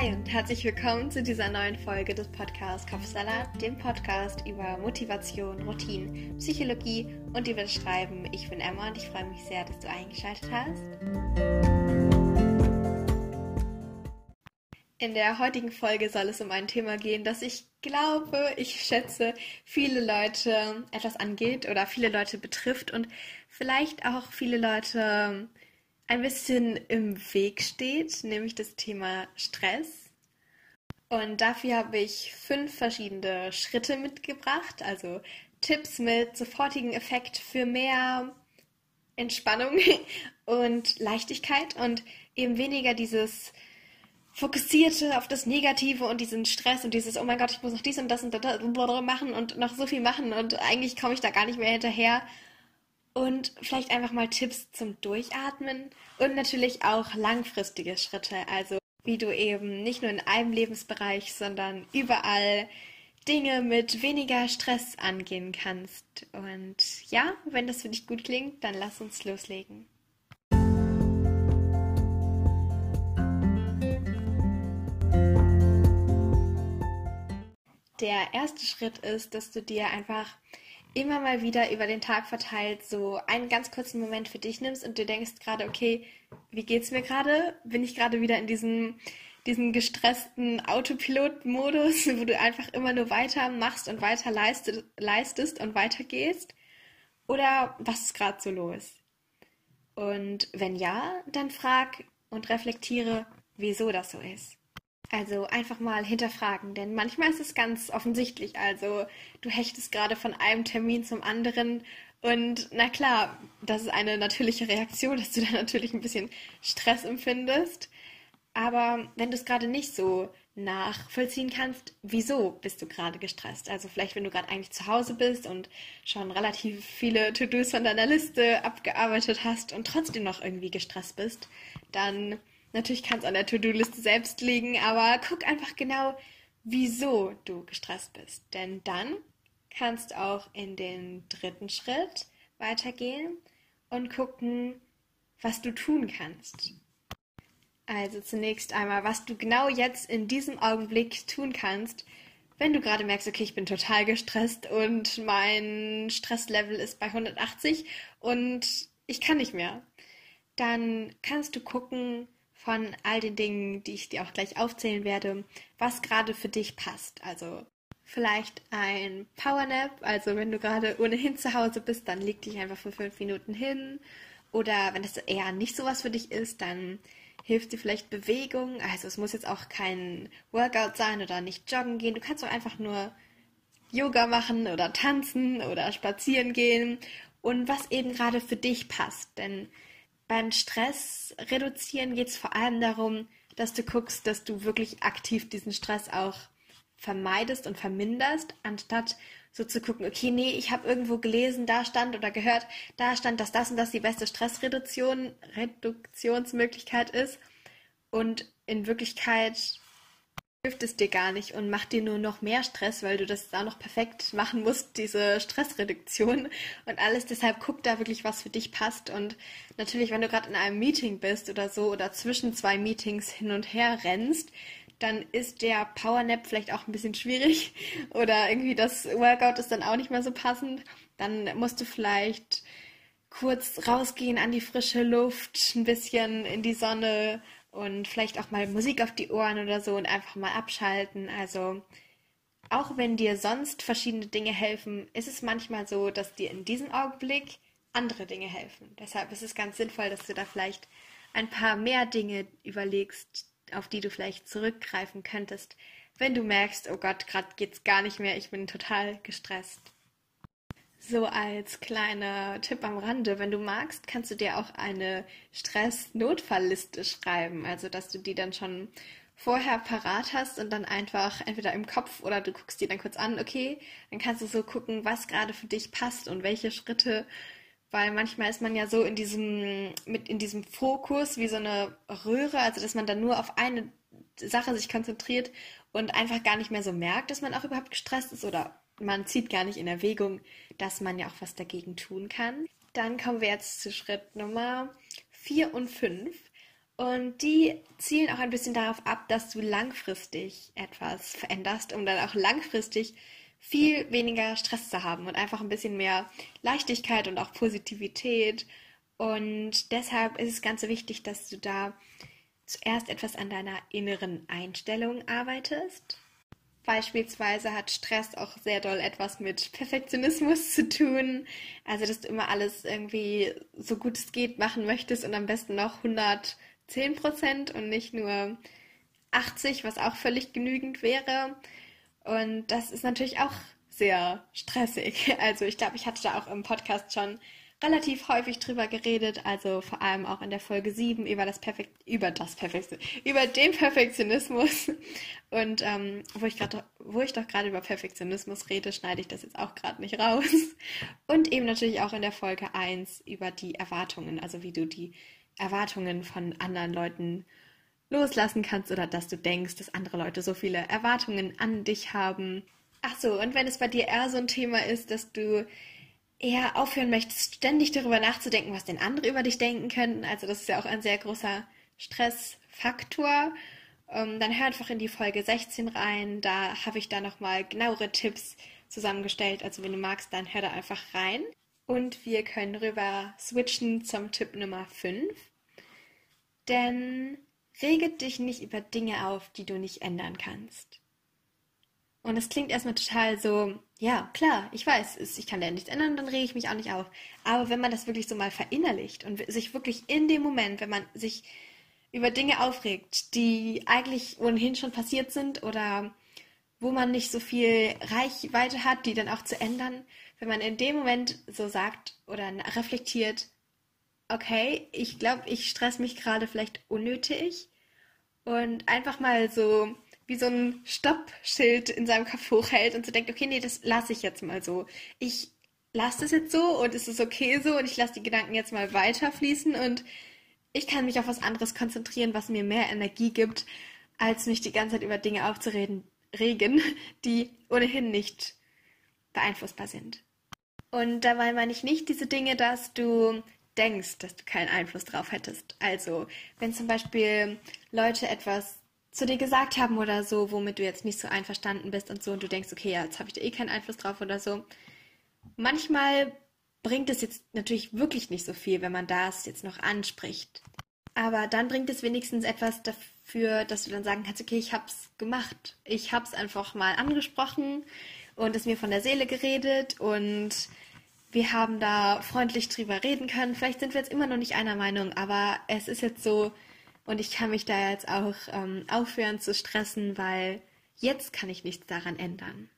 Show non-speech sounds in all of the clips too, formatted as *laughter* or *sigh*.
Hi und herzlich willkommen zu dieser neuen Folge des Podcasts Kopfsalat, dem Podcast über Motivation, Routinen, Psychologie und über das Schreiben. Ich bin Emma und ich freue mich sehr, dass du eingeschaltet hast. In der heutigen Folge soll es um ein Thema gehen, das ich glaube, ich schätze, viele Leute etwas angeht oder viele Leute betrifft und vielleicht auch viele Leute ein bisschen im Weg steht, nämlich das Thema Stress. Und dafür habe ich fünf verschiedene Schritte mitgebracht, also Tipps mit sofortigen Effekt für mehr Entspannung *laughs* und Leichtigkeit und eben weniger dieses Fokussierte auf das Negative und diesen Stress und dieses, oh mein Gott, ich muss noch dies und das und das machen und noch so viel machen und eigentlich komme ich da gar nicht mehr hinterher und vielleicht einfach mal Tipps zum Durchatmen und natürlich auch langfristige Schritte, also wie du eben nicht nur in einem Lebensbereich, sondern überall Dinge mit weniger Stress angehen kannst. Und ja, wenn das für dich gut klingt, dann lass uns loslegen. Der erste Schritt ist, dass du dir einfach immer mal wieder über den Tag verteilt so einen ganz kurzen Moment für dich nimmst und du denkst gerade, okay, wie geht's mir gerade? Bin ich gerade wieder in diesem, diesem gestressten Autopilot-Modus, *laughs* wo du einfach immer nur weiter machst und weiter leistet, leistest und weitergehst? Oder was ist gerade so los? Und wenn ja, dann frag und reflektiere, wieso das so ist. Also einfach mal hinterfragen, denn manchmal ist es ganz offensichtlich. Also du hechtest gerade von einem Termin zum anderen und na klar, das ist eine natürliche Reaktion, *laughs* dass du da natürlich ein bisschen Stress empfindest. Aber wenn du es gerade nicht so nachvollziehen kannst, wieso bist du gerade gestresst? Also vielleicht, wenn du gerade eigentlich zu Hause bist und schon relativ viele To-Dos von deiner Liste abgearbeitet hast und trotzdem noch irgendwie gestresst bist, dann Natürlich kann es an der To-Do-Liste selbst liegen, aber guck einfach genau, wieso du gestresst bist. Denn dann kannst du auch in den dritten Schritt weitergehen und gucken, was du tun kannst. Also zunächst einmal, was du genau jetzt in diesem Augenblick tun kannst, wenn du gerade merkst, okay, ich bin total gestresst und mein Stresslevel ist bei 180 und ich kann nicht mehr. Dann kannst du gucken, von all den Dingen, die ich dir auch gleich aufzählen werde, was gerade für dich passt. Also vielleicht ein Powernap, also wenn du gerade ohnehin zu Hause bist, dann leg dich einfach für fünf Minuten hin. Oder wenn das eher nicht so was für dich ist, dann hilft dir vielleicht Bewegung. Also es muss jetzt auch kein Workout sein oder nicht joggen gehen. Du kannst auch einfach nur Yoga machen oder tanzen oder spazieren gehen und was eben gerade für dich passt. Denn beim Stress reduzieren geht es vor allem darum, dass du guckst, dass du wirklich aktiv diesen Stress auch vermeidest und verminderst, anstatt so zu gucken, okay, nee, ich habe irgendwo gelesen, da stand oder gehört, da stand, dass das und das die beste Stressreduktion, Reduktionsmöglichkeit ist. Und in Wirklichkeit hilft es dir gar nicht und macht dir nur noch mehr Stress, weil du das da noch perfekt machen musst, diese Stressreduktion und alles. Deshalb guck da wirklich, was für dich passt. Und natürlich, wenn du gerade in einem Meeting bist oder so oder zwischen zwei Meetings hin und her rennst, dann ist der Powernap vielleicht auch ein bisschen schwierig *laughs* oder irgendwie das Workout ist dann auch nicht mehr so passend. Dann musst du vielleicht kurz rausgehen an die frische Luft, ein bisschen in die Sonne und vielleicht auch mal Musik auf die Ohren oder so und einfach mal abschalten. Also auch wenn dir sonst verschiedene Dinge helfen, ist es manchmal so, dass dir in diesem Augenblick andere Dinge helfen. Deshalb ist es ganz sinnvoll, dass du da vielleicht ein paar mehr Dinge überlegst, auf die du vielleicht zurückgreifen könntest, wenn du merkst, oh Gott, gerade geht's gar nicht mehr, ich bin total gestresst. So als kleiner Tipp am Rande, wenn du magst, kannst du dir auch eine Stress-Notfallliste schreiben. Also, dass du die dann schon vorher parat hast und dann einfach entweder im Kopf oder du guckst die dann kurz an, okay, dann kannst du so gucken, was gerade für dich passt und welche Schritte, weil manchmal ist man ja so in diesem, mit in diesem Fokus wie so eine Röhre, also dass man dann nur auf eine Sache sich konzentriert und einfach gar nicht mehr so merkt, dass man auch überhaupt gestresst ist oder man zieht gar nicht in Erwägung, dass man ja auch was dagegen tun kann. Dann kommen wir jetzt zu Schritt Nummer 4 und 5. Und die zielen auch ein bisschen darauf ab, dass du langfristig etwas veränderst, um dann auch langfristig viel weniger Stress zu haben und einfach ein bisschen mehr Leichtigkeit und auch Positivität. Und deshalb ist es ganz wichtig, dass du da zuerst etwas an deiner inneren Einstellung arbeitest. Beispielsweise hat Stress auch sehr doll etwas mit Perfektionismus zu tun. Also, dass du immer alles irgendwie so gut es geht machen möchtest und am besten noch 100 10 Prozent und nicht nur 80, was auch völlig genügend wäre. Und das ist natürlich auch sehr stressig. *laughs* Also ich glaube, ich hatte da auch im Podcast schon relativ häufig drüber geredet, also vor allem auch in der Folge 7 über das Perfekt über das Perfekt über den Perfektionismus und ähm, wo ich gerade wo ich doch gerade über Perfektionismus rede, schneide ich das jetzt auch gerade nicht raus und eben natürlich auch in der Folge 1 über die Erwartungen, also wie du die Erwartungen von anderen Leuten loslassen kannst oder dass du denkst, dass andere Leute so viele Erwartungen an dich haben. Ach so, und wenn es bei dir eher so ein Thema ist, dass du eher aufhören möchtest, ständig darüber nachzudenken, was denn andere über dich denken könnten, also das ist ja auch ein sehr großer Stressfaktor, ähm, dann hör einfach in die Folge 16 rein, da habe ich da nochmal genauere Tipps zusammengestellt, also wenn du magst, dann hör da einfach rein. Und wir können rüber switchen zum Tipp Nummer 5. Denn rege dich nicht über Dinge auf, die du nicht ändern kannst. Und es klingt erstmal total so, ja, klar, ich weiß, ich kann ja nichts ändern, dann rege ich mich auch nicht auf. Aber wenn man das wirklich so mal verinnerlicht und sich wirklich in dem Moment, wenn man sich über Dinge aufregt, die eigentlich ohnehin schon passiert sind oder wo man nicht so viel Reichweite hat, die dann auch zu ändern, wenn man in dem Moment so sagt oder reflektiert, okay, ich glaube, ich stress mich gerade vielleicht unnötig und einfach mal so wie so ein Stoppschild in seinem Kopf hochhält und so denkt, okay, nee, das lasse ich jetzt mal so. Ich lasse das jetzt so und es ist okay so und ich lasse die Gedanken jetzt mal weiterfließen und ich kann mich auf was anderes konzentrieren, was mir mehr Energie gibt, als mich die ganze Zeit über Dinge aufzureden, regen, *laughs* die ohnehin nicht beeinflussbar sind. Und dabei meine ich nicht diese Dinge, dass du denkst, dass du keinen Einfluss drauf hättest. Also, wenn zum Beispiel Leute etwas zu dir gesagt haben oder so, womit du jetzt nicht so einverstanden bist und so, und du denkst, okay, jetzt habe ich da eh keinen Einfluss drauf oder so. Manchmal bringt es jetzt natürlich wirklich nicht so viel, wenn man das jetzt noch anspricht. Aber dann bringt es wenigstens etwas dafür, dass du dann sagen kannst, okay, ich hab's gemacht. Ich hab's einfach mal angesprochen und es mir von der Seele geredet und wir haben da freundlich drüber reden können. Vielleicht sind wir jetzt immer noch nicht einer Meinung, aber es ist jetzt so und ich kann mich da jetzt auch ähm, aufhören zu stressen, weil jetzt kann ich nichts daran ändern.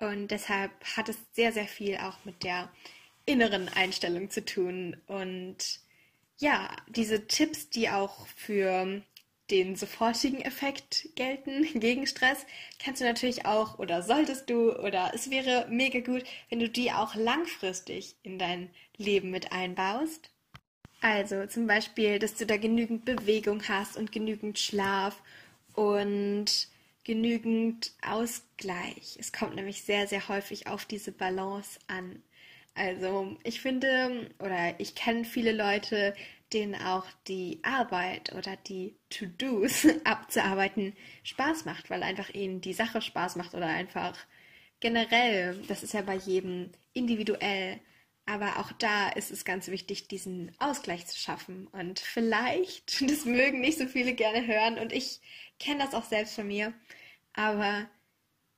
Und deshalb hat es sehr, sehr viel auch mit der inneren Einstellung zu tun. Und ja, diese Tipps, die auch für den sofortigen Effekt gelten *laughs* gegen Stress, kannst du natürlich auch oder solltest du oder es wäre mega gut, wenn du die auch langfristig in dein Leben mit einbaust. Also zum Beispiel, dass du da genügend Bewegung hast und genügend Schlaf und genügend Ausgleich. Es kommt nämlich sehr, sehr häufig auf diese Balance an. Also ich finde oder ich kenne viele Leute, denen auch die Arbeit oder die To-Dos *laughs* abzuarbeiten Spaß macht, weil einfach ihnen die Sache Spaß macht oder einfach generell, das ist ja bei jedem individuell, aber auch da ist es ganz wichtig, diesen Ausgleich zu schaffen. Und vielleicht, *laughs* das mögen nicht so viele gerne hören und ich kenne das auch selbst von mir, aber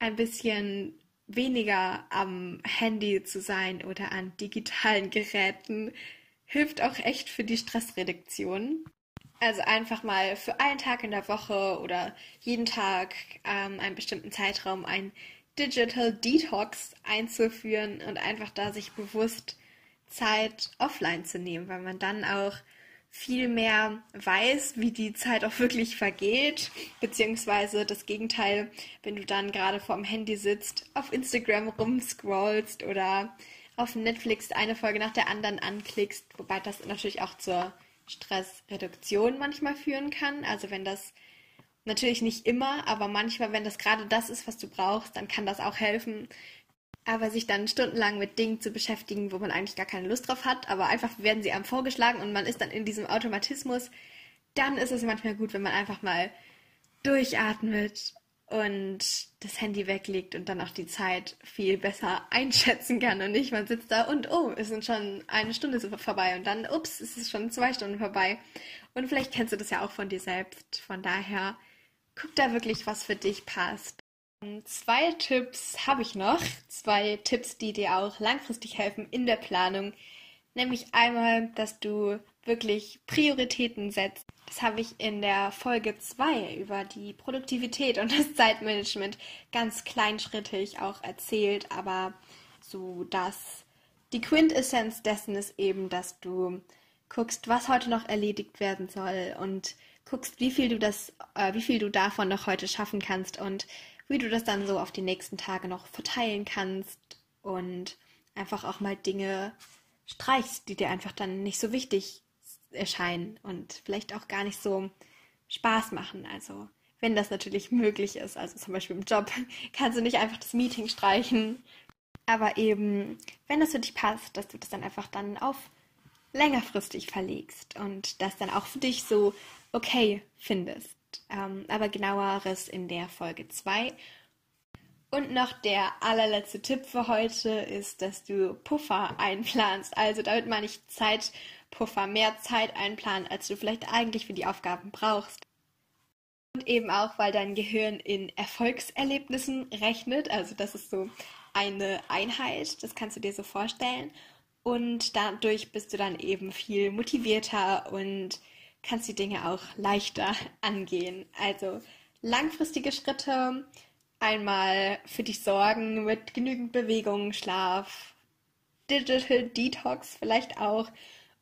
ein bisschen weniger am Handy zu sein oder an digitalen Geräten hilft auch echt für die Stressreduktion. Also einfach mal für einen Tag in der Woche oder jeden Tag ähm, einen bestimmten Zeitraum ein Digital Detox einzuführen und einfach da sich bewusst Zeit offline zu nehmen, weil man dann auch viel mehr weiß, wie die Zeit auch wirklich vergeht, beziehungsweise das Gegenteil, wenn du dann gerade vor dem Handy sitzt, auf Instagram rumscrollst oder auf Netflix eine Folge nach der anderen anklickst, wobei das natürlich auch zur Stressreduktion manchmal führen kann. Also wenn das natürlich nicht immer, aber manchmal, wenn das gerade das ist, was du brauchst, dann kann das auch helfen. Aber sich dann stundenlang mit Dingen zu beschäftigen, wo man eigentlich gar keine Lust drauf hat, aber einfach werden sie einem vorgeschlagen und man ist dann in diesem Automatismus, dann ist es manchmal gut, wenn man einfach mal durchatmet und das Handy weglegt und dann auch die Zeit viel besser *laughs* einschätzen kann und nicht, man sitzt da und oh, es sind schon eine Stunde vorbei und dann, ups, es ist schon zwei Stunden vorbei. Und vielleicht kennst du das ja auch von dir selbst. Von daher, guck da wirklich, was für dich passt. Und zwei Tipps habe ich noch. Zwei Tipps, die dir auch langfristig helfen in der Planung. Nämlich einmal, dass du wirklich Prioritäten setzt das habe ich in der Folge 2 über die Produktivität und das Zeitmanagement ganz kleinschrittig auch erzählt, aber so dass die Quintessenz dessen ist eben, dass du guckst, was heute noch erledigt werden soll und guckst, wie viel du das, äh, wie viel du davon noch heute schaffen kannst und wie du das dann so auf die nächsten Tage noch verteilen kannst und einfach auch mal Dinge streichst, die dir einfach dann nicht so wichtig erscheinen und vielleicht auch gar nicht so Spaß machen. Also wenn das natürlich möglich ist, also zum Beispiel im Job, *laughs* kannst du nicht einfach das Meeting streichen. Aber eben, wenn das für dich passt, dass du das dann einfach dann auf längerfristig verlegst und das dann auch für dich so okay findest. Ähm, aber genaueres in der Folge 2. Und noch der allerletzte Tipp für heute ist, dass du Puffer einplanst. Also damit meine ich Zeit Puffer, mehr Zeit einplanen, als du vielleicht eigentlich für die Aufgaben brauchst. Und eben auch, weil dein Gehirn in Erfolgserlebnissen rechnet. Also das ist so eine Einheit, das kannst du dir so vorstellen. Und dadurch bist du dann eben viel motivierter und kannst die Dinge auch leichter *laughs* angehen. Also langfristige Schritte, einmal für dich sorgen mit genügend Bewegung, Schlaf, Digital Detox vielleicht auch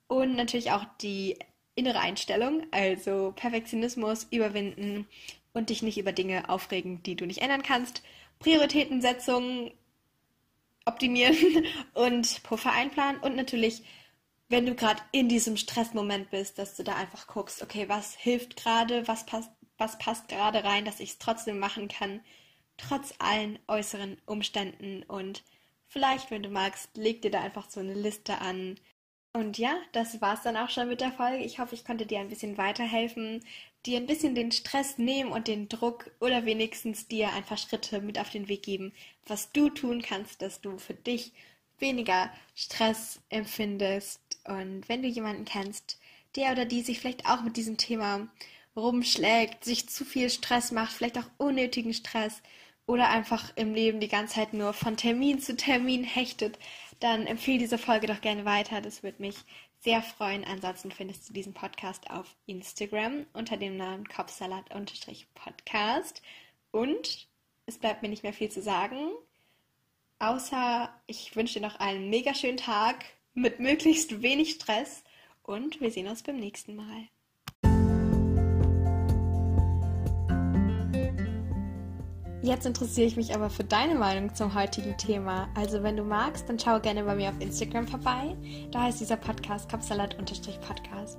und natürlich auch die innere Einstellung, also Perfektionismus überwinden und dich nicht über Dinge aufregen, die du nicht ändern kannst. Prioritätensetzung optimieren *laughs* und Puffer einplanen und natürlich, wenn du gerade in diesem Stressmoment bist, dass du da einfach guckst, okay, was hilft gerade, was passt, was passt gerade rein, dass ich es trotzdem machen kann, trotz allen äußeren Umständen und vielleicht, wenn du magst, leg dir da einfach so eine Liste an, und ja, das war's dann auch schon mit der Folge. Ich hoffe, ich konnte dir ein bisschen weiterhelfen, dir ein bisschen den Stress nehmen und den Druck oder wenigstens dir ein paar Schritte mit auf den Weg geben, was du tun kannst, dass du für dich weniger Stress empfindest. Und wenn du jemanden kennst, der oder die sich vielleicht auch mit diesem Thema rumschlägt, sich zu viel Stress macht, vielleicht auch unnötigen Stress oder einfach im Leben die ganze Zeit nur von Termin zu Termin hechtet, dann empfehle diese Folge doch gerne weiter. Das würde mich sehr freuen. Ansonsten findest du diesen Podcast auf Instagram unter dem Namen Kopfsalat-Podcast. Und es bleibt mir nicht mehr viel zu sagen, außer ich wünsche dir noch einen mega schönen Tag mit möglichst wenig Stress und wir sehen uns beim nächsten Mal. Jetzt interessiere ich mich aber für deine Meinung zum heutigen Thema. Also wenn du magst, dann schau gerne bei mir auf Instagram vorbei. Da heißt dieser Podcast Kapsalat-Podcast.